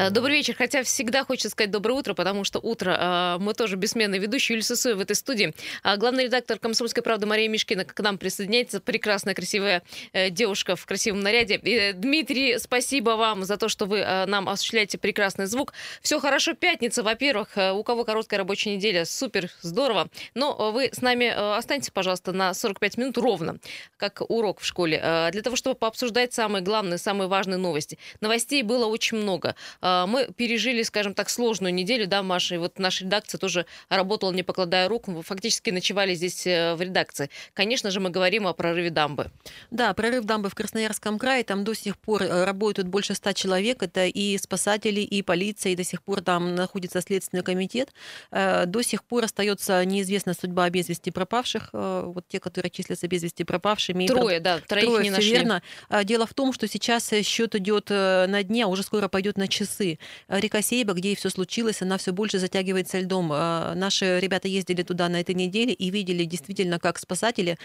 Э, добрый вечер. Хотя всегда хочется сказать доброе утро, потому что утро э, мы тоже бессменные ведущие. Юлия Сысоева в этой студии. А главный редактор «Комсомольской правды» Мария Мишкина к нам присоединяется. Прекрасная, красивая э, девушка в красивом наряде. Дмитрий, спасибо вам за то, что вы нам осуществляете прекрасный звук. Все хорошо. Пятница, во-первых. У кого короткая рабочая неделя, супер, здорово. Но вы с нами останьтесь, пожалуйста, на 45 минут ровно, как урок в школе, для того, чтобы пообсуждать самые главные, самые важные новости. Новостей было очень много. А, мы пережили, скажем так, сложную неделю, да, Маша, и вот наша редакция тоже работала, не покладая рук, мы фактически ночевали здесь э, в редакции. Конечно же, мы говорим о прорыве дамбы. Да, прорыв дамбы в Красноярском крае, там до сих пор э, работают больше ста человек, это и спасатели, и полиция, и до сих пор там находится Следственный комитет. Э, до сих пор остается неизвестна судьба без вести пропавших, вот те, которые числятся без вести пропавшими. Трое, да, троих Трое, не нашли. верно. Дело в том, что сейчас счет идет на дне, а уже скоро пойдет на часы часы. Река Сейба, где и все случилось, она все больше затягивается льдом. А, наши ребята ездили туда на этой неделе и видели действительно, как спасатели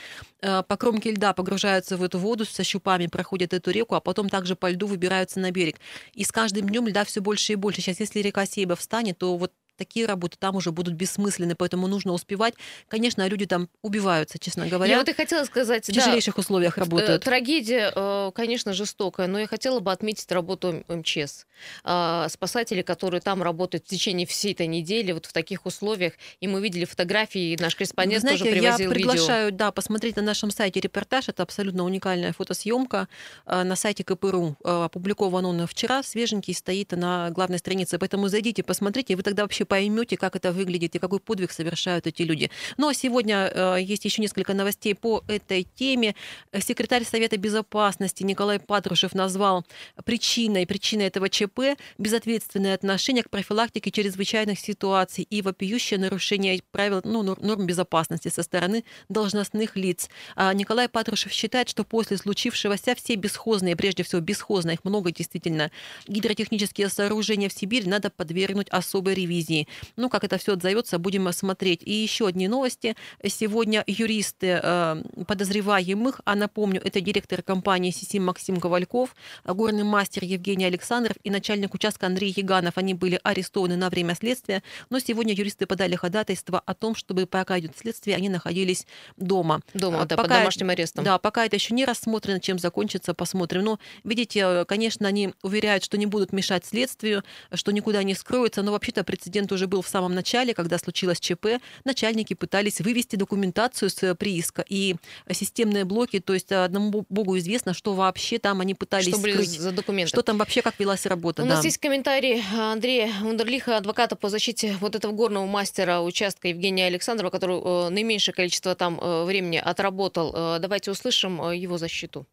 а, по кромке льда погружаются в эту воду со щупами, проходят эту реку, а потом также по льду выбираются на берег. И с каждым днем льда все больше и больше. Сейчас, если река Сейба встанет, то вот такие работы там уже будут бессмысленны, поэтому нужно успевать. Конечно, люди там убиваются, честно говоря. Я вот и хотела сказать, в тяжелейших да, условиях работают. Э, трагедия, э, конечно, жестокая, но я хотела бы отметить работу МЧС. А, спасатели, которые там работают в течение всей этой недели, вот в таких условиях, и мы видели фотографии, и наш корреспондент знаете, тоже привозил я приглашаю, видео. да, посмотреть на нашем сайте репортаж, это абсолютно уникальная фотосъемка э, на сайте КПРУ. Опубликован он вчера, свеженький, стоит на главной странице, поэтому зайдите, посмотрите, и вы тогда вообще поймете, как это выглядит и какой подвиг совершают эти люди. Ну а сегодня э, есть еще несколько новостей по этой теме. Секретарь Совета Безопасности Николай Патрушев назвал причиной, причиной этого ЧП безответственное отношение к профилактике чрезвычайных ситуаций и вопиющее нарушение правил ну, норм безопасности со стороны должностных лиц. А Николай Патрушев считает, что после случившегося все бесхозные, прежде всего бесхозные, их много действительно, гидротехнические сооружения в Сибири надо подвергнуть особой ревизии. России. Ну, как это все отзовется, будем смотреть. И еще одни новости. Сегодня юристы э, подозреваемых, а напомню, это директор компании «Сисим» Максим Ковальков, горный мастер Евгений Александров и начальник участка Андрей Яганов. Они были арестованы на время следствия, но сегодня юристы подали ходатайство о том, чтобы пока идет следствие, они находились дома. Дома, да, пока, под домашним арестом. Да, пока это еще не рассмотрено, чем закончится, посмотрим. Но, видите, конечно, они уверяют, что не будут мешать следствию, что никуда не скроются, но вообще-то прецедент момент уже был в самом начале, когда случилось ЧП, начальники пытались вывести документацию с э, прииска и системные блоки, то есть одному богу известно, что вообще там они пытались что скрыть. за документы. Что там вообще, как велась работа. У да. нас есть комментарий Андрея Ундерлиха, адвоката по защите вот этого горного мастера участка Евгения Александрова, который э, наименьшее количество там э, времени отработал. Давайте услышим его защиту.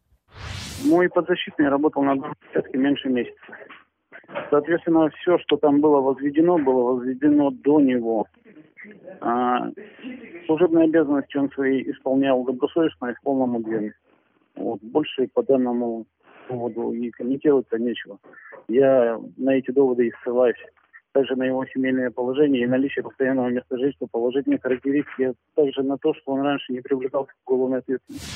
Мой подзащитный работал на участке меньше месяца. Соответственно, все, что там было возведено, было возведено до него. А, служебные обязанности он свои исполнял добросовестно и в полном объеме. Вот. Больше по данному поводу и комментировать-то нечего. Я на эти доводы и ссылаюсь. Также на его семейное положение и наличие постоянного места жительства, положительные характеристики, также на то, что он раньше не привлекался к уголовной ответственности.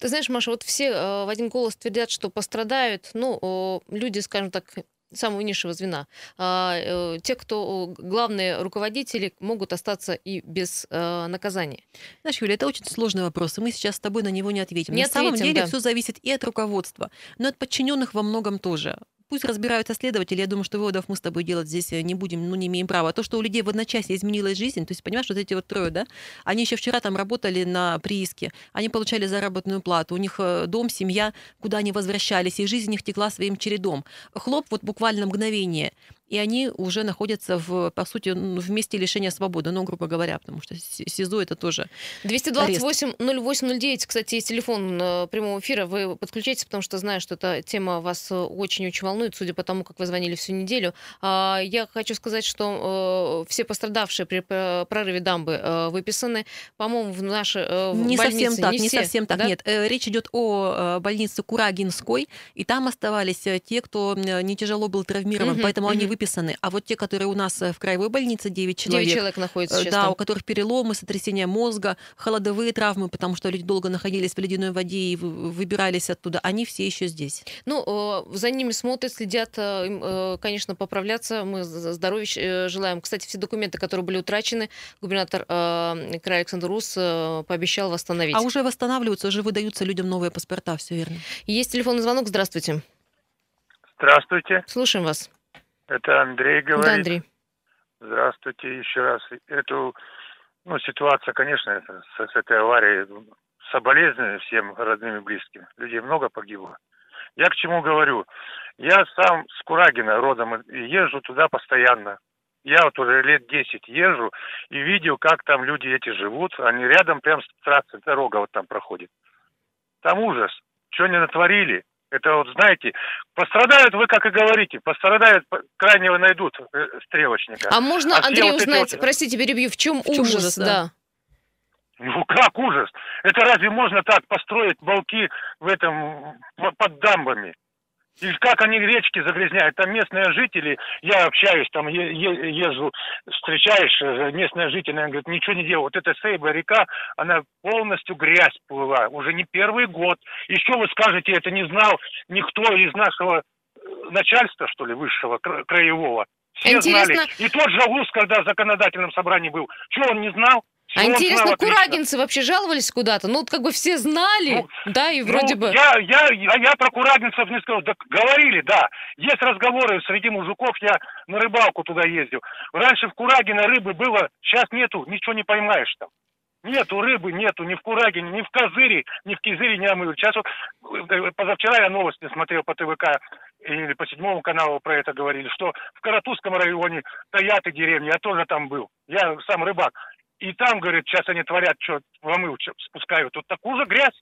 Ты знаешь, Маша, вот все э, в один голос твердят, что пострадают, ну, люди, скажем так, самого низшего звена. А, э, те, кто главные руководители, могут остаться и без э, наказания. Знаешь, Юля, это очень сложный вопрос, и мы сейчас с тобой на него не ответим. Не на ответим, самом деле да. все зависит и от руководства, но от подчиненных во многом тоже. Пусть разбираются следователи. Я думаю, что выводов мы с тобой делать здесь э, не будем, ну, не имеем права. То, что у людей в одночасье изменилась жизнь, то есть, понимаешь, вот эти вот трое, да, они еще вчера там работали на прииске, они получали заработную плату, у них э, дом, семья, куда они возвращались, и жизнь у них текла своим чередом. Хлоп вот буквально мгновение и они уже находятся, в, по сути, в месте лишения свободы, ну, грубо говоря, потому что СИЗО это тоже 228-08-09, кстати, есть телефон э, прямого эфира, вы подключайтесь, потому что знаю, что эта тема вас очень-очень волнует, судя по тому, как вы звонили всю неделю. А, я хочу сказать, что э, все пострадавшие при прорыве дамбы э, выписаны, по-моему, в наши не больницы. Совсем так, не, не все, совсем так, да? нет. Речь идет о больнице Курагинской, и там оставались те, кто не тяжело был травмирован, угу, поэтому угу. они выписаны выписаны, а вот те, которые у нас в краевой больнице, 9 человек, 9 человек находится сейчас да, там. у которых переломы, сотрясение мозга, холодовые травмы, потому что люди долго находились в ледяной воде и выбирались оттуда, они все еще здесь. Ну, за ними смотрят, следят, конечно, поправляться. Мы здоровья желаем. Кстати, все документы, которые были утрачены, губернатор края Александр Рус пообещал восстановить. А уже восстанавливаются, уже выдаются людям новые паспорта, все верно. Есть телефонный звонок. Здравствуйте. Здравствуйте. Слушаем вас. Это Андрей говорит. Да, Андрей. Здравствуйте еще раз. Эту ну, ситуация, конечно, это, с, с этой аварией соболезную всем родным и близким. Людей много погибло. Я к чему говорю? Я сам с Курагина родом и езжу туда постоянно. Я вот уже лет 10 езжу и видел, как там люди эти живут. Они рядом прям с трассы, дорога вот там проходит. Там ужас. Что они натворили? Это вот, знаете, пострадают, вы как и говорите, пострадают, крайнего найдут э, стрелочника. А можно, а Андрей, вот узнать, вот... простите, перебью, в чем, в чем ужас, ужас да? да? Ну как ужас? Это разве можно так построить балки в этом, под дамбами? И как они речки загрязняют? Там местные жители, я общаюсь, там езжу, встречаешь, э, местные жители, они говорят, ничего не делают. Вот эта Сейба река, она полностью грязь плыла, уже не первый год. Еще вы скажете, это не знал никто из нашего э, начальства, что ли, высшего, краевого. Все Интересно... знали. И тот же УС, когда в законодательном собрании был, что он не знал? А интересно, курагинцы вообще жаловались куда-то? Ну, вот как бы все знали, ну, да, и вроде ну, бы... Я, я, я, я про курагинцев не сказал. Да, говорили, да. Есть разговоры среди мужиков, я на рыбалку туда ездил. Раньше в Курагино рыбы было, сейчас нету, ничего не поймаешь там. Нету рыбы, нету ни в Курагине, ни в Козыре, ни в Кизыре не омыли. Сейчас вот, э, позавчера я новости смотрел по ТВК или по седьмому каналу про это говорили, что в Каратузском районе стоят и деревни, я тоже там был. Я сам рыбак. И там, говорит, сейчас они творят, что в омыл спускают. Тут такую же грязь.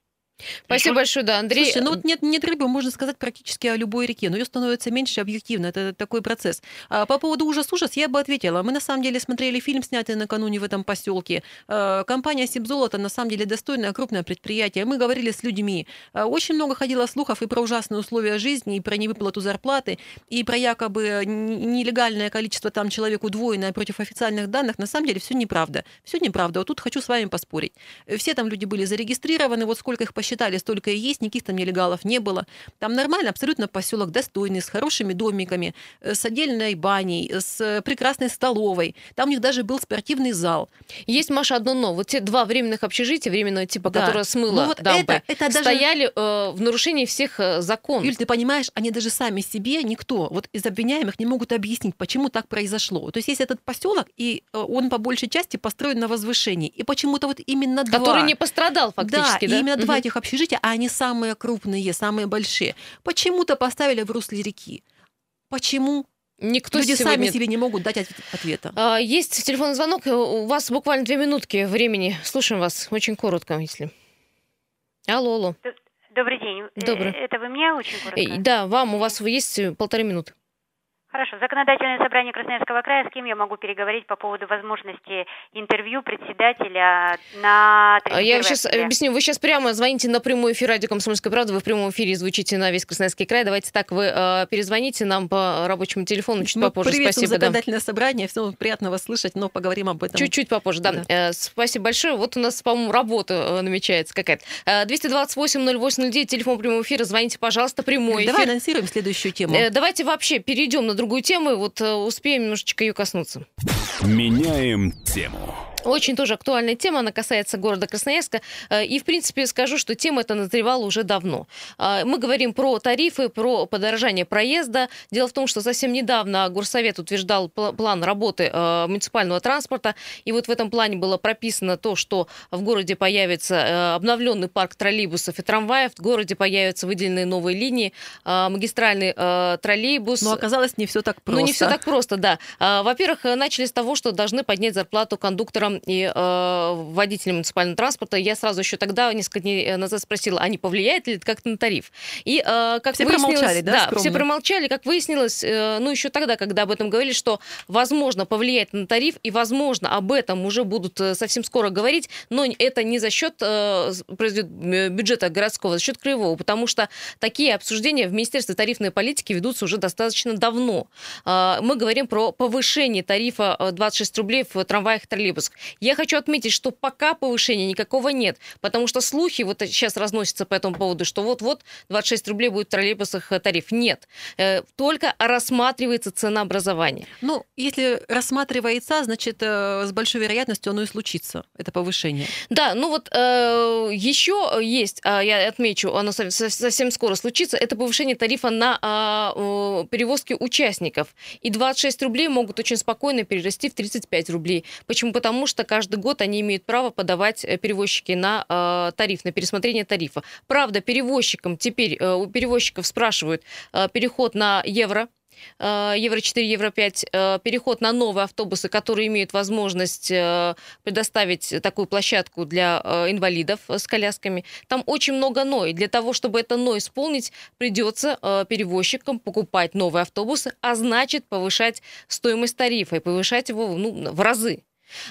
Спасибо большое, да, Андрей. Слушайте, ну вот нет, нет рыбы, можно сказать, практически о любой реке, но ее становится меньше объективно, это такой процесс. А по поводу ужас-ужас я бы ответила. Мы на самом деле смотрели фильм, снятый накануне в этом поселке. А, компания Сибзолото на самом деле достойное крупное предприятие. Мы говорили с людьми. А, очень много ходило слухов и про ужасные условия жизни, и про невыплату зарплаты, и про якобы нелегальное количество там человек удвоенное против официальных данных. На самом деле все неправда. Все неправда. Вот тут хочу с вами поспорить. Все там люди были зарегистрированы, вот сколько их посчитали посчитали, столько и есть, никаких там нелегалов не было. Там нормально, абсолютно поселок достойный, с хорошими домиками, э, с отдельной баней, с прекрасной столовой. Там у них даже был спортивный зал. Есть, Маша, одно но. Вот те два временных общежития, временного типа, да. которое смыло ну, вот дамбы, это, это даже... стояли э, в нарушении всех э, законов. Юль, ты понимаешь, они даже сами себе, никто, вот из обвиняемых не могут объяснить, почему так произошло. То есть есть этот поселок, и э, он по большей части построен на возвышении. И почему-то вот именно два... Который не пострадал фактически, да? да? именно угу. два этих общежития, а они самые крупные, самые большие, почему-то поставили в русле реки. Почему? Никто Люди сегодня... сами себе не могут дать ответа. А, есть телефонный звонок. У вас буквально две минутки времени. Слушаем вас очень коротко, если. Алло, алло. Добрый день. Добрый. Э, это вы меня очень коротко? Э, да, вам. У вас есть полторы минуты. Хорошо. Законодательное собрание Красноярского края, с кем я могу переговорить по поводу возможности интервью председателя на а Я сейчас объясню. Вы сейчас прямо звоните на прямой эфир радио «Комсомольская правда». Вы в прямом эфире звучите на весь Красноярский край. Давайте так, вы э, перезвоните нам по рабочему телефону чуть Мы попозже. Спасибо. законодательное да. собрание. Всего приятного слышать, но поговорим об этом. Чуть-чуть попозже, да. да. Э, спасибо большое. Вот у нас, по-моему, работа э, намечается какая-то. Э, 228-08-09, телефон прямого эфира. Звоните, пожалуйста, прямой Давай эфир. анонсируем следующую тему. Э, давайте вообще перейдем на другую тему. Вот э, успеем немножечко ее коснуться. Меняем тему. Очень тоже актуальная тема, она касается города Красноярска. Э, и, в принципе, скажу, что тема эта назревала уже давно. Э, мы говорим про тарифы, про подорожание проезда. Дело в том, что совсем недавно Горсовет утверждал план работы э, муниципального транспорта. И вот в этом плане было прописано то, что в городе появится обновленный парк троллейбусов и трамваев, в городе появятся выделенные новые линии, магистральный троллейбус. Но оказалось не все так просто. Ну, не все так просто, да. Во-первых, начали с того, что должны поднять зарплату кондукторам оператором и э, водителем муниципального транспорта. Я сразу еще тогда, несколько дней назад спросила, а не повлияет ли это как-то на тариф? И э, как все промолчали, да? Да, все промолчали. Как выяснилось, э, ну еще тогда, когда об этом говорили, что возможно повлиять на тариф, и возможно об этом уже будут э, совсем скоро говорить, но это не за счет э, бюджета городского, а за счет краевого, потому что такие обсуждения в Министерстве тарифной политики ведутся уже достаточно давно. Э, мы говорим про повышение тарифа 26 рублей в трамваях и троллейбусах. Я хочу отметить, что пока повышения никакого нет, потому что слухи вот сейчас разносятся по этому поводу, что вот-вот 26 рублей будет в троллейбусах тариф. Нет. Только рассматривается ценообразование. Ну, если рассматривается, значит, с большой вероятностью оно и случится, это повышение. Да, ну вот э, еще есть, э, я отмечу, оно совсем скоро случится, это повышение тарифа на э, перевозки участников. И 26 рублей могут очень спокойно перерасти в 35 рублей. Почему? Потому что каждый год они имеют право подавать э, перевозчики на э, тариф, на пересмотрение тарифа. Правда, перевозчикам теперь, э, у перевозчиков спрашивают э, переход на евро, Э, евро 4, евро 5, э, переход на новые автобусы, которые имеют возможность предоставить такую площадку для инвалидов с колясками. Там очень много «но». И для того, чтобы это «но» исполнить, придется перевозчикам покупать новые автобусы, а значит повышать стоимость тарифа и повышать его ну, в разы.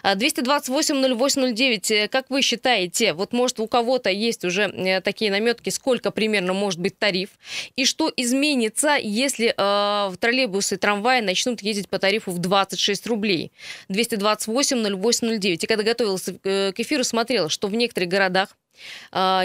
228-08-09, а, э, как вы считаете, вот может у кого-то есть уже э, такие наметки, сколько примерно может быть тариф, и что изменится, если э, троллейбусы и трамваи начнут ездить по тарифу в 26 рублей? 228-08-09. И когда готовился э, к эфиру, смотрела, что в некоторых городах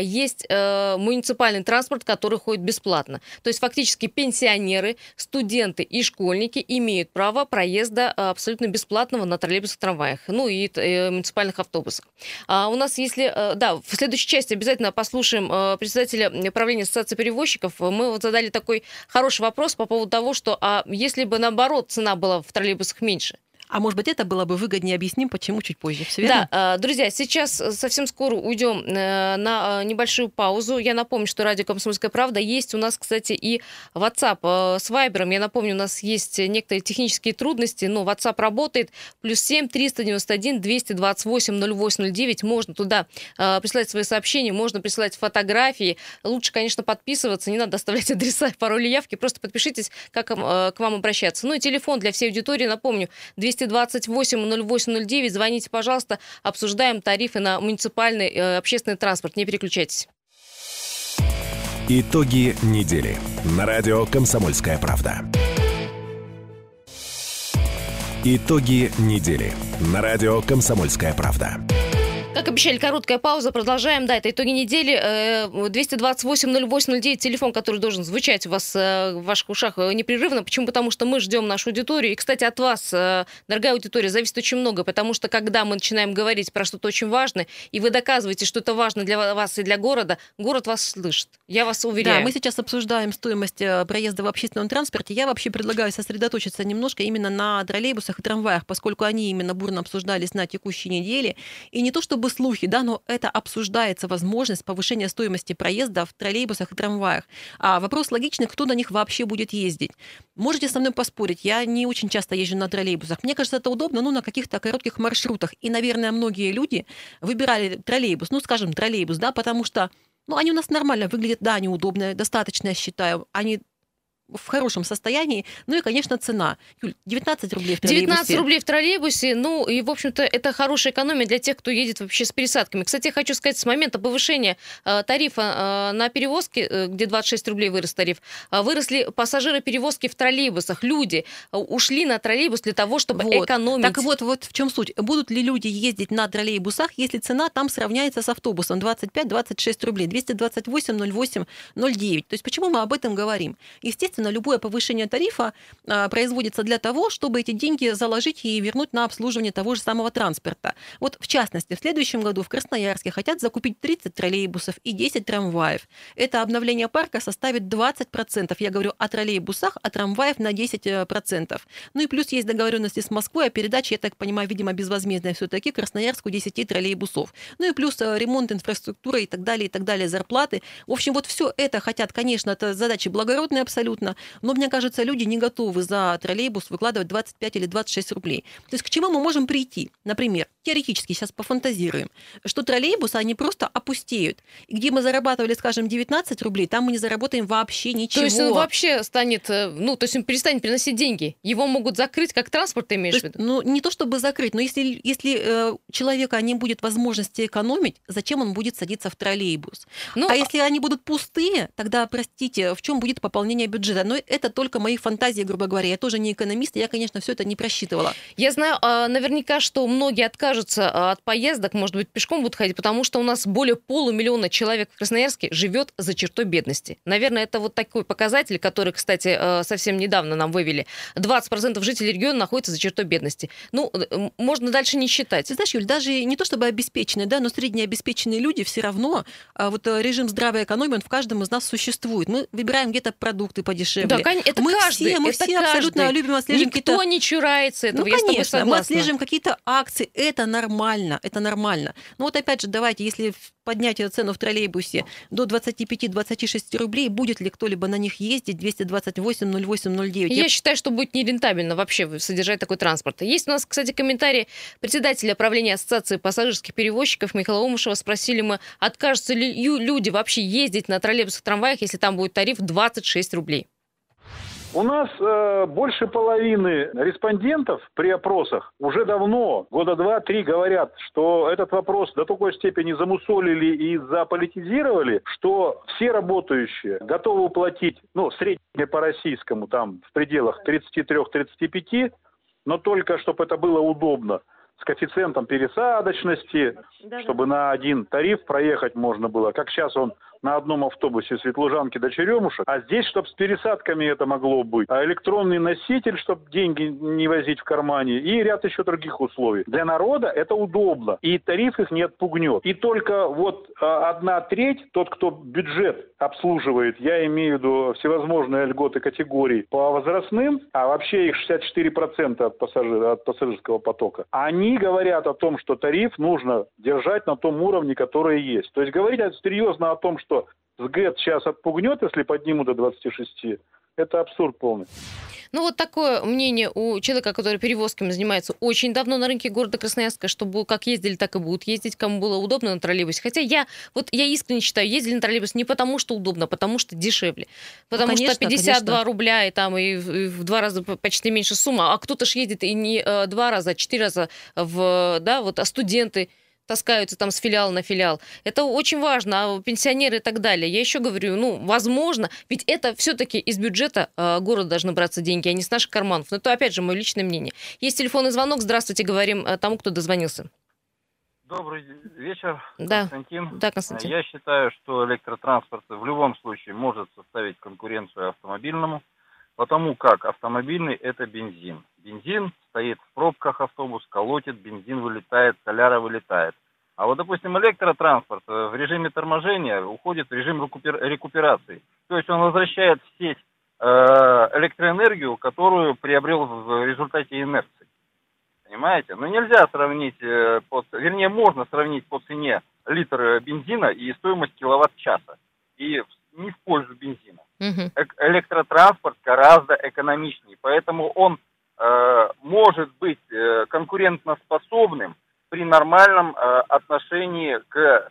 есть э, муниципальный транспорт, который ходит бесплатно. То есть фактически пенсионеры, студенты и школьники имеют право проезда абсолютно бесплатного на троллейбусах, трамваях, ну и э, муниципальных автобусах. А у нас, если, э, да, в следующей части обязательно послушаем председателя правления ассоциации перевозчиков. Мы вот задали такой хороший вопрос по поводу того, что а если бы наоборот цена была в троллейбусах меньше, а может быть, это было бы выгоднее, объясним, почему чуть позже. Все верно? Да, друзья, сейчас совсем скоро уйдем э, на э, небольшую паузу. Я напомню, что радио «Комсомольская правда» есть у нас, кстати, и WhatsApp э, с Viber. Я напомню, у нас есть некоторые технические трудности, но WhatsApp работает. Плюс 7 391 228 0809. Можно туда присылать свои сообщения, можно присылать фотографии. Лучше, конечно, подписываться, не надо оставлять адреса пароли явки. Просто подпишитесь, как к вам обращаться. Ну и телефон для всей аудитории, напомню, 200 228 0809. Звоните, пожалуйста. Обсуждаем тарифы на муниципальный э, общественный транспорт. Не переключайтесь. Итоги недели. На радио «Комсомольская правда». Итоги недели. На радио «Комсомольская правда». Как обещали, короткая пауза. Продолжаем. Да, это итоги недели. 228-08-09, э, телефон, который должен звучать у вас э, в ваших ушах э, непрерывно. Почему? Потому что мы ждем нашу аудиторию. И, кстати, от вас, дорогая аудитория, зависит очень много, потому что когда мы начинаем говорить про что-то очень важное, и вы доказываете, что это важно для вас и для города, город вас слышит. Я вас уверяю. Да, мы сейчас обсуждаем стоимость проезда в общественном транспорте. Я вообще предлагаю сосредоточиться немножко именно на троллейбусах и трамваях, поскольку они именно бурно обсуждались на текущей неделе. И не то чтобы бы слухи, да, но это обсуждается возможность повышения стоимости проезда в троллейбусах и трамваях. А вопрос логичный, кто на них вообще будет ездить. Можете со мной поспорить, я не очень часто езжу на троллейбусах. Мне кажется, это удобно, ну, на каких-то коротких маршрутах. И, наверное, многие люди выбирали троллейбус, ну, скажем, троллейбус, да, потому что ну, они у нас нормально выглядят, да, они удобные, достаточно, я считаю. Они в хорошем состоянии. Ну и, конечно, цена. Юль, 19 рублей в троллейбусе. 19 рублей в троллейбусе. Ну и, в общем-то, это хорошая экономия для тех, кто едет вообще с пересадками. Кстати, я хочу сказать, с момента повышения э, тарифа э, на перевозки, э, где 26 рублей вырос тариф, э, выросли пассажиры перевозки в троллейбусах. Люди э, ушли на троллейбус для того, чтобы вот. экономить. Так вот, вот в чем суть. Будут ли люди ездить на троллейбусах, если цена там сравняется с автобусом 25-26 рублей, 228, 08, 09. То есть почему мы об этом говорим? Естественно, Естественно, любое повышение тарифа а, производится для того, чтобы эти деньги заложить и вернуть на обслуживание того же самого транспорта. Вот в частности, в следующем году в Красноярске хотят закупить 30 троллейбусов и 10 трамваев. Это обновление парка составит 20%. Я говорю о троллейбусах, а трамваев на 10%. Ну и плюс есть договоренности с Москвой о передаче, я так понимаю, видимо, безвозмездной все-таки Красноярску 10 троллейбусов. Ну и плюс э, ремонт инфраструктуры и так далее, и так далее, зарплаты. В общем, вот все это хотят, конечно, это задачи благородные абсолютно, абсолютно. Но мне кажется, люди не готовы за троллейбус выкладывать 25 или 26 рублей. То есть к чему мы можем прийти? Например, теоретически сейчас пофантазируем, что троллейбусы, они просто опустеют. И где мы зарабатывали, скажем, 19 рублей, там мы не заработаем вообще ничего. То есть он вообще станет, э, ну, то есть он перестанет приносить деньги. Его могут закрыть как транспорт, ты имеешь есть, в виду? Ну, не то чтобы закрыть, но если, если э, человека не будет возможности экономить, зачем он будет садиться в троллейбус? Ну, а если они будут пустые, тогда, простите, в чем будет пополнение бюджета? Но это только мои фантазии, грубо говоря. Я тоже не экономист, я, конечно, все это не просчитывала. Я знаю а, наверняка, что многие откажутся а, от поездок, может быть, пешком будут ходить, потому что у нас более полумиллиона человек в Красноярске живет за чертой бедности. Наверное, это вот такой показатель, который, кстати, э, совсем недавно нам вывели. 20% жителей региона находятся за чертой бедности. Ну, можно дальше не считать. Ты знаешь, Юль, даже не то чтобы обеспеченные, да, но среднеобеспеченные люди все равно, а вот э, режим здравой экономии, он в каждом из нас существует. Мы выбираем где-то продукты подешевле. Да, это мы каждый, все, мы это все каждый. абсолютно любим отслеживаем Никто не чурается этого, ну, я конечно, мы отслеживаем какие-то акции, это нормально, это нормально. Но вот опять же, давайте, если поднять цену в троллейбусе до 25-26 рублей, будет ли кто-либо на них ездить 228 08 09? Я, Я считаю, что будет нерентабельно вообще содержать такой транспорт. Есть у нас, кстати, комментарий председателя правления Ассоциации пассажирских перевозчиков Михаила Умышева. Спросили мы, откажутся ли люди вообще ездить на троллейбусах, трамваях, если там будет тариф 26 рублей. У нас э, больше половины респондентов при опросах уже давно, года два-три, говорят, что этот вопрос до такой степени замусолили и заполитизировали, что все работающие готовы уплатить, ну, среднее по российскому, там, в пределах 33-35, но только, чтобы это было удобно с коэффициентом пересадочности, да, чтобы да. на один тариф проехать можно было. Как сейчас он на одном автобусе Светлужанки до Черемушек, а здесь, чтобы с пересадками это могло быть, а электронный носитель, чтобы деньги не возить в кармане, и ряд еще других условий. Для народа это удобно, и тариф их не отпугнет. И только вот а, одна треть, тот, кто бюджет обслуживает, я имею в виду всевозможные льготы категорий по возрастным, а вообще их 64% от, пассажир, от пассажирского потока, они говорят о том, что тариф нужно держать на том уровне, который есть. То есть говорить серьезно о том, что что СГЭТ сейчас отпугнет, если поднимут до 26, это абсурд полный. Ну, вот такое мнение у человека, который перевозками занимается очень давно на рынке города Красноярска, чтобы как ездили, так и будут ездить, кому было удобно на троллейбусе. Хотя я, вот я искренне считаю, ездили на троллейбус не потому, что удобно, а потому что дешевле. Потому ну, конечно, что 52 конечно. рубля и там и в, и в два раза почти меньше сумма, а кто-то же едет и не э, два раза, а четыре раза в, да, вот, а студенты таскаются там с филиала на филиал. Это очень важно, а пенсионеры и так далее. Я еще говорю, ну, возможно, ведь это все-таки из бюджета э, города должны браться деньги, а не с наших карманов. Но это, опять же, мое личное мнение. Есть телефонный звонок. Здравствуйте, говорим э, тому, кто дозвонился. Добрый вечер, да. Константин. Да, Константин. Я считаю, что электротранспорт в любом случае может составить конкуренцию автомобильному, потому как автомобильный – это бензин. Бензин стоит в пробках автобус, колотит, бензин вылетает, соляра вылетает. А вот, допустим, электротранспорт э, в режиме торможения уходит в режим рекуперации. То есть он возвращает в сеть э, электроэнергию, которую приобрел в результате инерции. Понимаете? Но нельзя сравнить, э, по, вернее, можно сравнить по цене литр бензина и стоимость киловатт-часа. И не в пользу бензина. Угу. Электротранспорт гораздо экономичнее, поэтому он Э, может быть э, конкурентоспособным при нормальном э, отношении к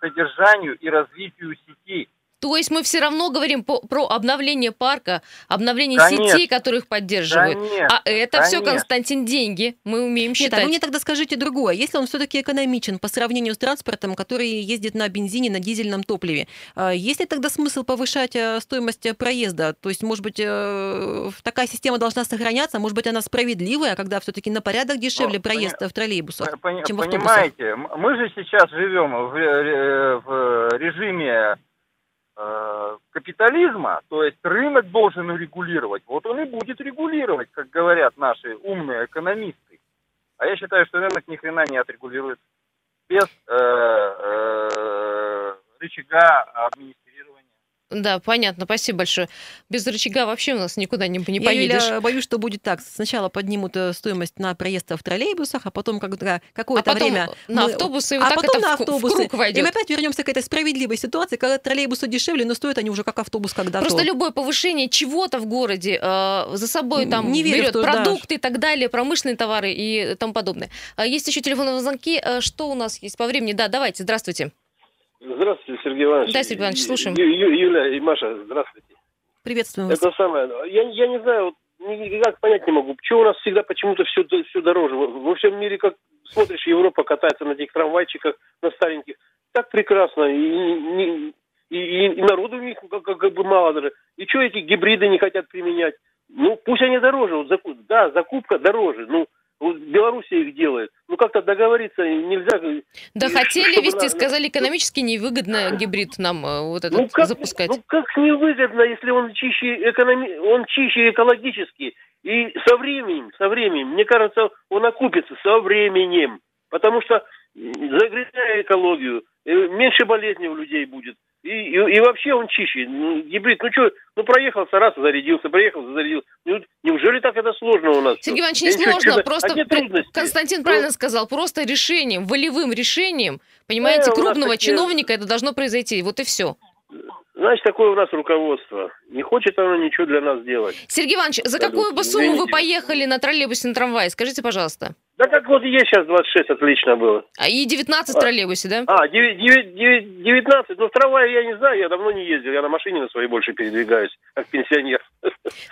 содержанию и развитию сетей то есть мы все равно говорим по, про обновление парка, обновление конечно, сетей, которых поддерживают. Конечно, а это конечно. все, Константин, деньги. Мы умеем считать. Нет, а вы мне тогда скажите другое. Если он все-таки экономичен по сравнению с транспортом, который ездит на бензине, на дизельном топливе, а есть ли тогда смысл повышать э, стоимость проезда? То есть, может быть, э, такая система должна сохраняться, может быть, она справедливая, когда все-таки на порядок дешевле ну, проезд пони... в троллейбусах, пони... чем в автобусах? Понимаете, мы же сейчас живем в, э, в режиме Э, капитализма, то есть рынок должен регулировать, вот он и будет регулировать, как говорят наши умные экономисты. А я считаю, что рынок ни хрена не отрегулирует без э, э, рычага администрирования. Да, понятно, спасибо большое. Без рычага вообще у нас никуда не, не Я, поедешь. Юля, боюсь, что будет так. Сначала поднимут э, стоимость на проезд в троллейбусах, а потом когда какое-то а потом время... на мы- автобусы, и вот а так потом это на ку- в автобусы. круг И войдет. мы опять вернемся к этой справедливой ситуации, когда троллейбусы дешевле, но стоят они уже как автобус когда-то. Просто любое повышение чего-то в городе э, за собой там Не верю берет да. продукты и так далее, промышленные товары и тому подобное. А Есть еще телефонные звонки. Э, Что у нас есть по времени? Да, давайте, здравствуйте. Здравствуйте, Сергей Иванович. Да, Сергей Иванович, слушаем. Ю- Ю- Юля и Маша, здравствуйте. Приветствуем вас. Это самое. Я, я не знаю, вот никак понять не могу, почему у нас всегда почему-то все, все дороже. Во, всем мире, как смотришь, Европа катается на этих трамвайчиках, на стареньких. Так прекрасно. И, не- и, и- и народу у них как, как- бы мало даже. И что эти гибриды не хотят применять? Ну, пусть они дороже. Вот заку- да, закупка дороже. Ну, вот Белоруссия их делает. Ну, как-то договориться нельзя. Да И хотели вести, на- сказали, экономически невыгодно гибрид нам э, вот этот Ну как, запускать. ну как невыгодно, если он чище, экономи... он чище экологически. И со временем, со временем, мне кажется, он окупится со временем. Потому что загрязняя экологию, э, меньше болезней у людей будет. И, и, и вообще он чище. Ну, гибрид, ну что, ну проехался раз, зарядился, проехал, зарядился. Ну, неужели так это сложно у нас? Сергей Иванович, Я не сложно, просто при-. Константин Ну, правильно сказал, просто решением, волевым решением, понимаете, нас крупного такие- чиновника это должно произойти. Вот и все. Значит, такое у нас руководство. Не хочет оно ничего для нас делать. Сергей Иванович, за какую бы сумму вы поехали на троллейбусе, на трамвае? Скажите, пожалуйста. Да как вот есть сейчас 26, отлично было. А и 19 в А. троллейбусе, да? А, девять- девять- девять- 19, ну в трамвае я не знаю, я давно не ездил, я на машине на своей больше передвигаюсь, как пенсионер.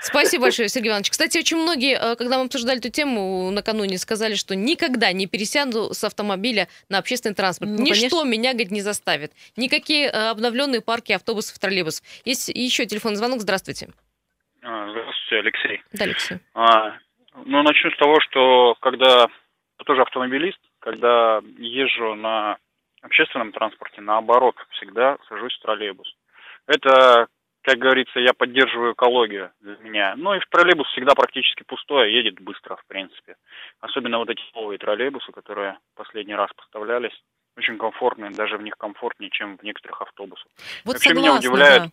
Спасибо большое, Сергей Иванович. Кстати, очень многие, э, когда мы обсуждали эту тему накануне, сказали, что никогда не пересяду с автомобиля на общественный транспорт. Ну, Ничто конечно. меня, говорит, не заставит. Никакие э, обновленные парки автобусов, троллейбусов. Есть еще телефонный звонок. Здравствуйте. А, Здравствуйте, Алексей. Да, Алексей. А, ну, начну с того, что когда я тоже автомобилист, когда езжу на общественном транспорте, наоборот, всегда сажусь в троллейбус. Это, как говорится, я поддерживаю экологию для меня. Ну и в троллейбус всегда практически пустой, едет быстро, в принципе. Особенно вот эти новые троллейбусы, которые последний раз поставлялись, очень комфортные, даже в них комфортнее, чем в некоторых автобусах. Вот Вообще меня согласна, удивляет да.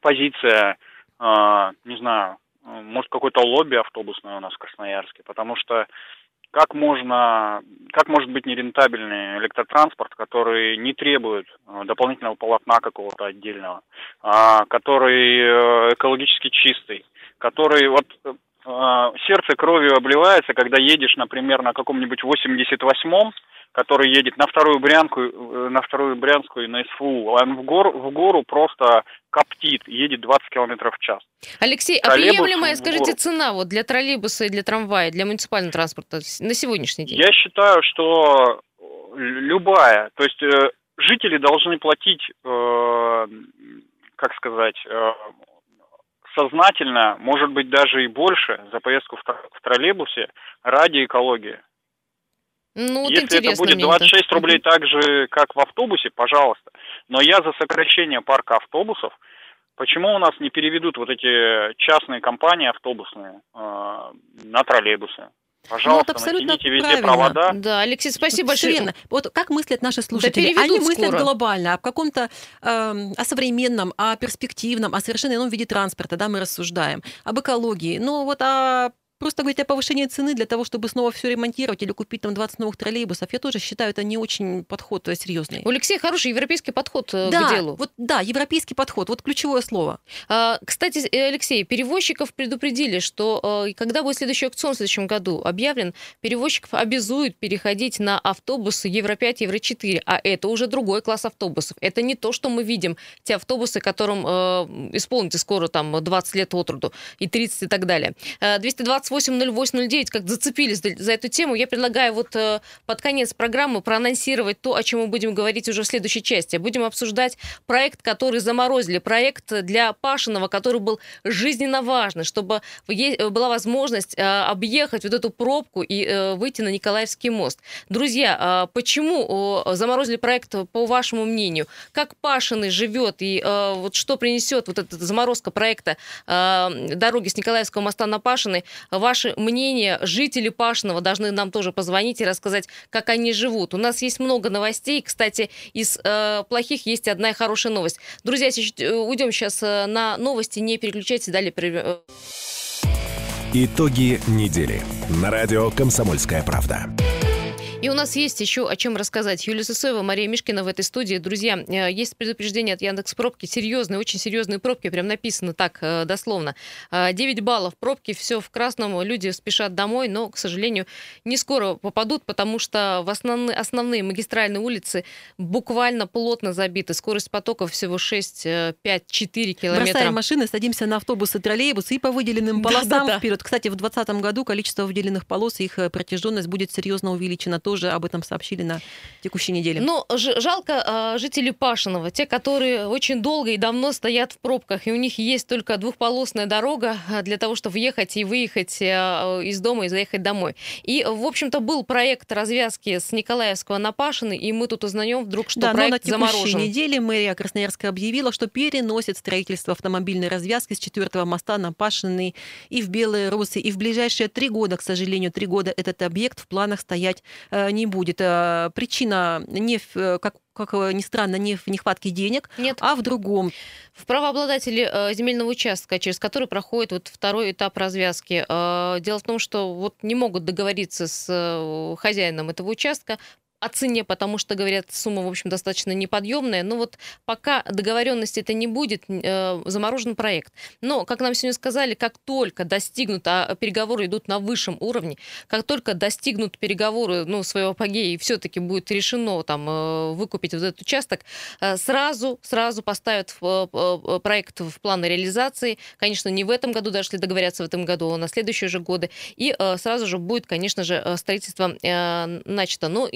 позиция, а, не знаю, а, может какое-то лобби автобусное у нас в Красноярске, потому что как можно, как может быть нерентабельный электротранспорт, который не требует а, дополнительного полотна какого-то отдельного, а, который э, экологически чистый, который вот э, сердце кровью обливается, когда едешь, например, на каком-нибудь 88-м, который едет на вторую Брянку, э, на вторую Брянскую и на СФУ, он в, гор, в гору просто коптит, едет 20 километров в час. Алексей, а приемлемая, скажите, город. цена вот для троллейбуса и для трамвая, для муниципального транспорта на сегодняшний день? Я считаю, что э, любая, то есть э, жители должны платить, э, как сказать, э, сознательно, может быть даже и больше за поездку в троллейбусе ради экологии. Ну, вот Если это будет мне это. 26 рублей так же, как в автобусе, пожалуйста. Но я за сокращение парка автобусов. Почему у нас не переведут вот эти частные компании автобусные э, на троллейбусы? Пожалуйста, абсолютно натяните везде правильно. провода. Да, Алексей, спасибо большое. верно. Вот как мыслят наши слушатели? переведут Они мыслят скоро. глобально, о каком-то, эм, о современном, о перспективном, о совершенно ином виде транспорта, да, мы рассуждаем, об экологии. Но вот о Просто говорить о повышении цены для того, чтобы снова все ремонтировать или купить там 20 новых троллейбусов, я тоже считаю, это не очень подход э, серьезный. У Алексея хороший европейский подход э, да, к делу. Вот, да, европейский подход, вот ключевое слово. А, кстати, э, Алексей, перевозчиков предупредили, что когда будет следующий аукцион в следующем году объявлен, перевозчиков обязуют переходить на автобусы Евро-5, Евро-4, а это уже другой класс автобусов. Это не то, что мы видим, те автобусы, которым э, исполнится скоро там 20 лет от роду и 30 и так далее. 228 080809 как зацепились за эту тему, я предлагаю вот э, под конец программы проанонсировать то, о чем мы будем говорить уже в следующей части. Будем обсуждать проект, который заморозили, проект для Пашинова, который был жизненно важный чтобы была возможность э, объехать вот эту пробку и э, выйти на Николаевский мост. Друзья, а почему заморозили проект, по вашему мнению? Как Пашины живет и вот что принесет вот эта заморозка проекта дороги с Николаевского моста на Пашины в ваше мнение. Жители Пашного должны нам тоже позвонить и рассказать, как они живут. У нас есть много новостей. Кстати, из э, плохих есть одна хорошая новость. Друзья, э, уйдем сейчас э, на новости. Не переключайтесь. Далее... Итоги недели. На радио «Комсомольская правда». И у нас есть еще о чем рассказать. Юлия Сысоева, Мария Мишкина в этой студии. Друзья, э, есть предупреждение от Яндекс Пробки. Серьезные, очень серьезные пробки. Прям написано так, э, дословно. 9 баллов пробки, все в красном. Люди спешат домой, но, к сожалению, не скоро попадут, потому что в основные, основные магистральные улицы буквально плотно забиты. Скорость потоков всего 6, 5, 4 километра. Бросаем машины, садимся на автобусы, троллейбусы и по выделенным полосам да, да, да. вперед. Кстати, в 2020 году количество выделенных полос и их э, протяженность будет серьезно увеличена тоже об этом сообщили на текущей неделе. Но жалко э, жителей Пашиного, те, которые очень долго и давно стоят в пробках, и у них есть только двухполосная дорога а, для того, чтобы въехать и выехать э, из дома и заехать домой. И, в общем-то, был проект развязки с Николаевского на Пашины, и мы тут узнаем вдруг, что да, проект на заморожен. неделе мэрия Красноярска объявила, что переносит строительство автомобильной развязки с четвертого моста на Пашиной и в Белые Русы. И в ближайшие три года, к сожалению, три года этот объект в планах стоять э, не будет. Э, причина не в, э, как как ни странно, не в нехватке денег, Нет. а в другом. В правообладателе э, земельного участка, через который проходит вот второй этап развязки. Дело в том, что вот не могут договориться с хозяином этого участка о цене, потому что, говорят, сумма, в общем, достаточно неподъемная. Но вот пока договоренности это не будет, э, заморожен проект. Но, как нам сегодня сказали, как только достигнут, а переговоры идут на высшем уровне, как только достигнут переговоры ну, своего апогея и все-таки будет решено там, э, выкупить вот этот участок, э, сразу, сразу поставят проект в планы реализации. Конечно, не в этом году, даже если договорятся в этом году, а на следующие же годы. И сразу же будет, конечно же, строительство начато. Но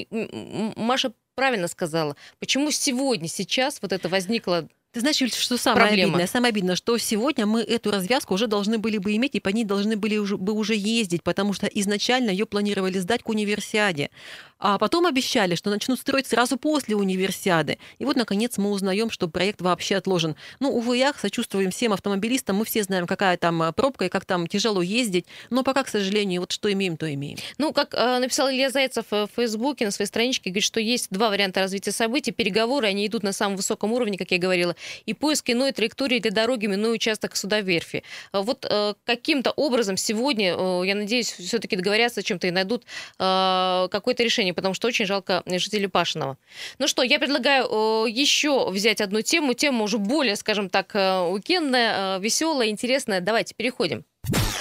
Маша правильно сказала. Почему сегодня, сейчас вот это возникло ты знаешь, Юль, что самое Проблема. обидное? Самое обидное, что сегодня мы эту развязку уже должны были бы иметь, и по ней должны были уже, бы уже ездить, потому что изначально ее планировали сдать к универсиаде. А потом обещали, что начнут строить сразу после универсиады. И вот, наконец, мы узнаем, что проект вообще отложен. Ну, увы, я сочувствуем всем автомобилистам. Мы все знаем, какая там э, пробка и как там тяжело ездить. Но пока, к сожалению, вот что имеем, то имеем. Ну, как э, написал Илья Зайцев в Фейсбуке на своей страничке, говорит, что есть два варианта развития событий. Переговоры, они идут на самом высоком уровне, как я говорила, и поиск иной траектории для дороги, иной участок судоверфи. Э, вот э, каким-то образом сегодня, э, я надеюсь, все-таки договорятся чем-то и найдут э, какое-то решение потому что очень жалко жителей Пашиного. Ну что, я предлагаю еще взять одну тему, тему уже более, скажем так, уикендная, веселая, интересная. Давайте переходим.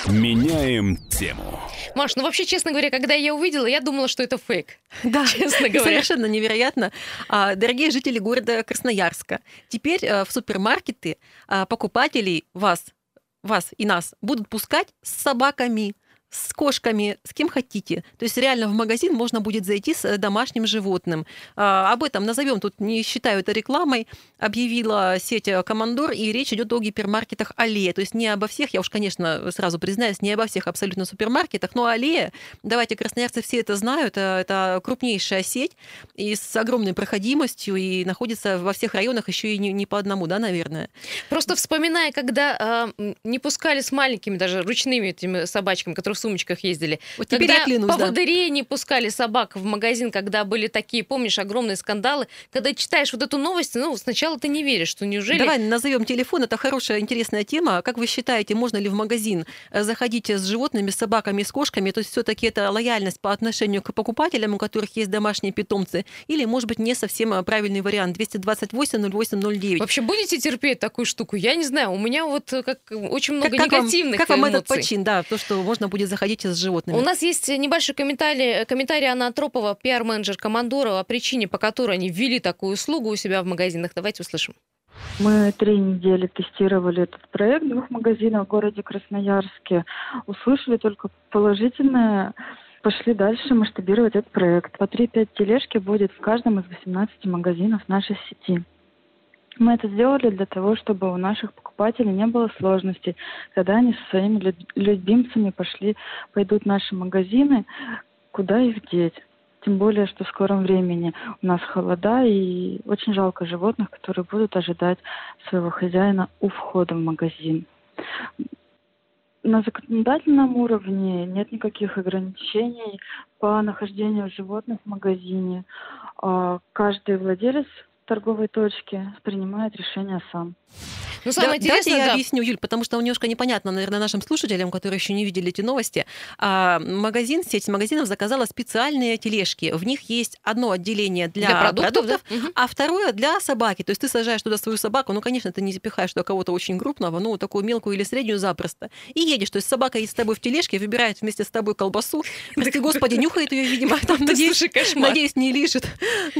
Меняем тему. Маш, ну вообще, честно говоря, когда я увидела, я думала, что это фейк. Да, честно говоря. Совершенно невероятно. А, дорогие жители города Красноярска, теперь в супермаркеты а, покупателей вас, вас и нас будут пускать с собаками с кошками, с кем хотите. То есть реально в магазин можно будет зайти с э, домашним животным. А, об этом назовем, тут не считаю это рекламой, объявила сеть э, Командор, и речь идет о гипермаркетах Аллея. То есть не обо всех, я уж, конечно, сразу признаюсь, не обо всех абсолютно супермаркетах, но Аллея, давайте, красноярцы все это знают, э, это крупнейшая сеть и с огромной проходимостью, и находится во всех районах еще и не, не по одному, да, наверное. Просто вспоминая, когда э, не пускали с маленькими даже ручными этими собачками, которые в сумочках ездили. Вот теперь когда я клянусь, поводыри да. не пускали собак в магазин, когда были такие, помнишь, огромные скандалы. Когда читаешь вот эту новость, ну, сначала ты не веришь, что неужели... Давай назовем телефон, это хорошая, интересная тема. Как вы считаете, можно ли в магазин э, заходить с животными, с собаками, с кошками? То есть все таки это лояльность по отношению к покупателям, у которых есть домашние питомцы? Или, может быть, не совсем э, правильный вариант? 228 08 09. Вообще будете терпеть такую штуку? Я не знаю. У меня вот э, как очень много как, негативных как вам, как вам этот почин, да, то, что можно будет заходите с животными. У нас есть небольшой комментарий, комментарий Анна Антропова, пиар-менеджер Командора, о причине, по которой они ввели такую услугу у себя в магазинах. Давайте услышим. Мы три недели тестировали этот проект двух магазинов в городе Красноярске. Услышали только положительное пошли дальше масштабировать этот проект. По 3-5 тележки будет в каждом из 18 магазинов нашей сети. Мы это сделали для того, чтобы у наших покупателей не было сложностей, когда они со своими любимцами пошли, пойдут в наши магазины, куда их деть. Тем более, что в скором времени у нас холода, и очень жалко животных, которые будут ожидать своего хозяина у входа в магазин. на законодательном уровне нет никаких ограничений по нахождению животных в магазине. А, каждый владелец торговой точки принимает решение сам. Ну, самое да, интересное, давайте я да. объясню, Юль, потому что немножко непонятно, наверное, нашим слушателям, которые еще не видели эти новости. А, магазин, сеть магазинов заказала специальные тележки. В них есть одно отделение для, для продуктов, продуктов да? а второе для собаки. То есть ты сажаешь туда свою собаку, ну, конечно, ты не запихаешь туда кого-то очень крупного, ну, такую мелкую или среднюю запросто. И едешь. То есть собака есть с тобой в тележке, выбирает вместе с тобой колбасу. Прости господи, нюхает ее, видимо, там, надеюсь, надеюсь, не лишит.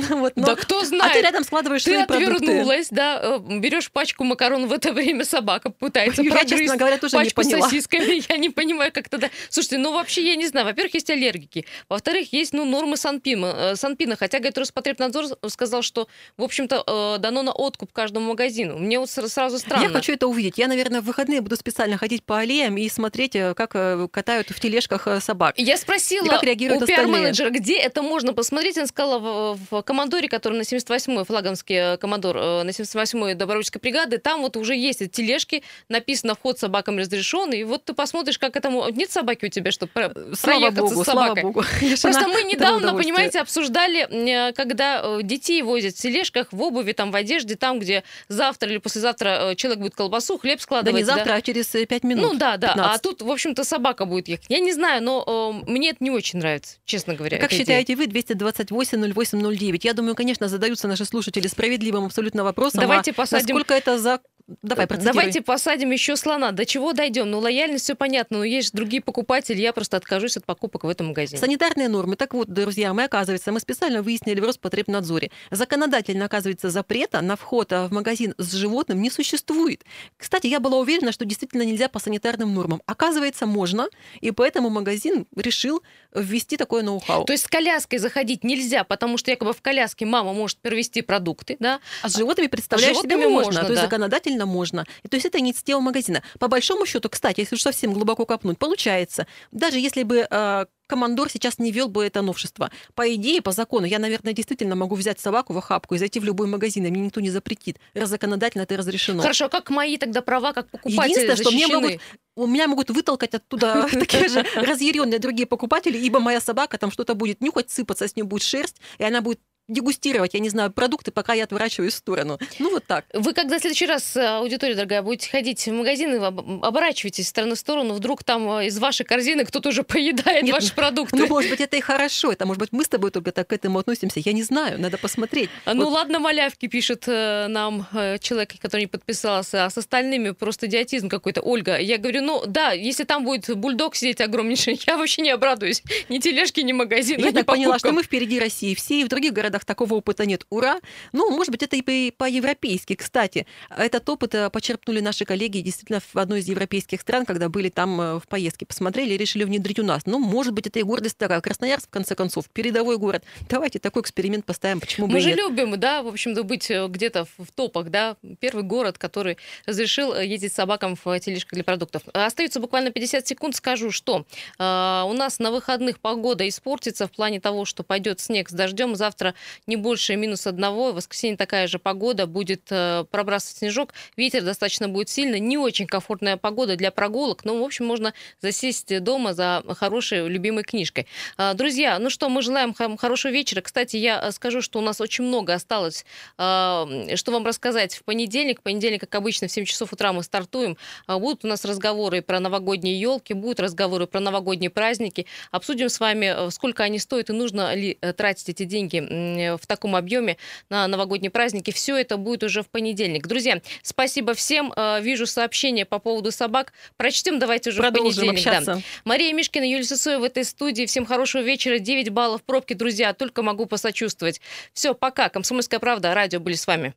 Вот, но... Да кто знает. А ты рядом складываешь ты свои продукты. Ты отвернулась, да, э, берешь пачку макарон в это время собака пытается я, прогрызть честно говоря, тоже пачку не поняла. сосисками. Я не понимаю, как тогда... Слушайте, ну вообще я не знаю. Во-первых, есть аллергики. Во-вторых, есть ну, нормы Санпина. Э, Санпина. Хотя, говорит, Роспотребнадзор сказал, что, в общем-то, э, дано на откуп каждому магазину. Мне вот сразу странно. Я хочу это увидеть. Я, наверное, в выходные буду специально ходить по аллеям и смотреть, э, как катают в тележках собак. Я спросила и как реагируют у пиар-менеджера, где это можно посмотреть. Он сказала в, в командоре, который на 78-й, флагомский командор на 78-й добровольческой бригады, там вот уже есть эти тележки, написано «вход собакам разрешен», и вот ты посмотришь, как этому... Нет собаки у тебя, чтобы про... слава проехаться богу, с собакой? Слава богу. Просто мы недавно, понимаете, обсуждали, э, когда э, детей возят в тележках, в обуви, там, в одежде, там, где завтра или послезавтра э, человек будет колбасу, хлеб складывать. Да не завтра, да? а через пять минут. Ну да, да. 15. А тут, в общем-то, собака будет ехать. Я не знаю, но э, мне это не очень нравится, честно говоря. Как считаете идея. вы, 228-08-09? Я думаю, конечно, задаются наши слушатели справедливым абсолютно вопросом. Давайте а посадим... Насколько это за Давай, процитируй. Давайте посадим еще слона. До чего дойдем? Ну, лояльность все понятно, но есть другие покупатели, я просто откажусь от покупок в этом магазине. Санитарные нормы. Так вот, друзья, мы, оказывается, мы специально выяснили в Роспотребнадзоре. Законодательно, оказывается, запрета на вход а, в магазин с животным не существует. Кстати, я была уверена, что действительно нельзя по санитарным нормам. Оказывается, можно, и поэтому магазин решил ввести такое ноу-хау. То есть с коляской заходить нельзя, потому что якобы в коляске мама может привезти продукты, да? А с животными, представляешь, а себе можно. можно. То есть законодательно можно. И, то есть это инициатива магазина. По большому счету, кстати, если уж совсем глубоко копнуть, получается, даже если бы э, командор сейчас не вел бы это новшество. По идее, по закону, я, наверное, действительно могу взять собаку в охапку и зайти в любой магазин, и мне никто не запретит. Раз законодательно это разрешено. Хорошо, а как мои тогда права, как покупатели Единственное, защищены? что мне могут, у меня могут вытолкать оттуда такие же разъяренные другие покупатели, ибо моя собака там что-то будет нюхать, сыпаться, с нее будет шерсть, и она будет дегустировать, я не знаю, продукты, пока я отворачиваюсь в сторону. Ну, вот так. Вы когда в следующий раз, э, аудитория дорогая, будете ходить в магазин и оборачиваетесь из стороны в сторону, вдруг там э, из вашей корзины кто-то уже поедает Нет, ваши продукты. Ну, может быть, это и хорошо. Это, может быть, мы с тобой только так к этому относимся. Я не знаю, надо посмотреть. Ну, вот. ладно, малявки, пишет э, нам человек, который не подписался, а с остальными просто идиотизм какой-то. Ольга, я говорю, ну, да, если там будет бульдог сидеть огромнейший, я вообще не обрадуюсь. Ни тележки, ни магазина, Я ни так поняла, что мы впереди России. Все и в других городах такого опыта нет. Ура! Ну, может быть, это и по-европейски. Кстати, этот опыт э, почерпнули наши коллеги действительно в одной из европейских стран, когда были там э, в поездке, посмотрели и решили внедрить у нас. Ну, может быть, это и гордость такая. Красноярск, в конце концов, передовой город. Давайте такой эксперимент поставим, почему бы Мы же нет? любим, да, в общем-то, быть э, где-то в топах, да. Первый город, который разрешил ездить собакам в тележках для продуктов. Остается буквально 50 секунд, скажу, что э, у нас на выходных погода испортится в плане того, что пойдет снег с дождем. Завтра не больше минус одного. В воскресенье такая же погода, будет э, пробрасывать снежок. Ветер достаточно будет сильно. Не очень комфортная погода для прогулок, но, в общем, можно засесть дома за хорошей, любимой книжкой. А, друзья, ну что, мы желаем хорошего вечера. Кстати, я э, скажу, что у нас очень много осталось, что вам рассказать в понедельник. В понедельник, как обычно, в 7 часов утра мы стартуем. Будут у нас разговоры про новогодние елки, будут разговоры про новогодние праздники. Обсудим с вами, э, сколько они стоят и нужно ли тратить эти деньги в таком объеме на новогодние праздники. Все это будет уже в понедельник. Друзья, спасибо всем. Э, вижу сообщения по поводу собак. Прочтем давайте уже Продолжим в понедельник. Общаться. Да. Мария Мишкина, Юлия Сысоева в этой студии. Всем хорошего вечера. 9 баллов пробки, друзья. Только могу посочувствовать. Все, пока. Комсомольская правда. Радио были с вами.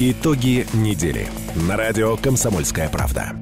Итоги недели. На радио «Комсомольская правда».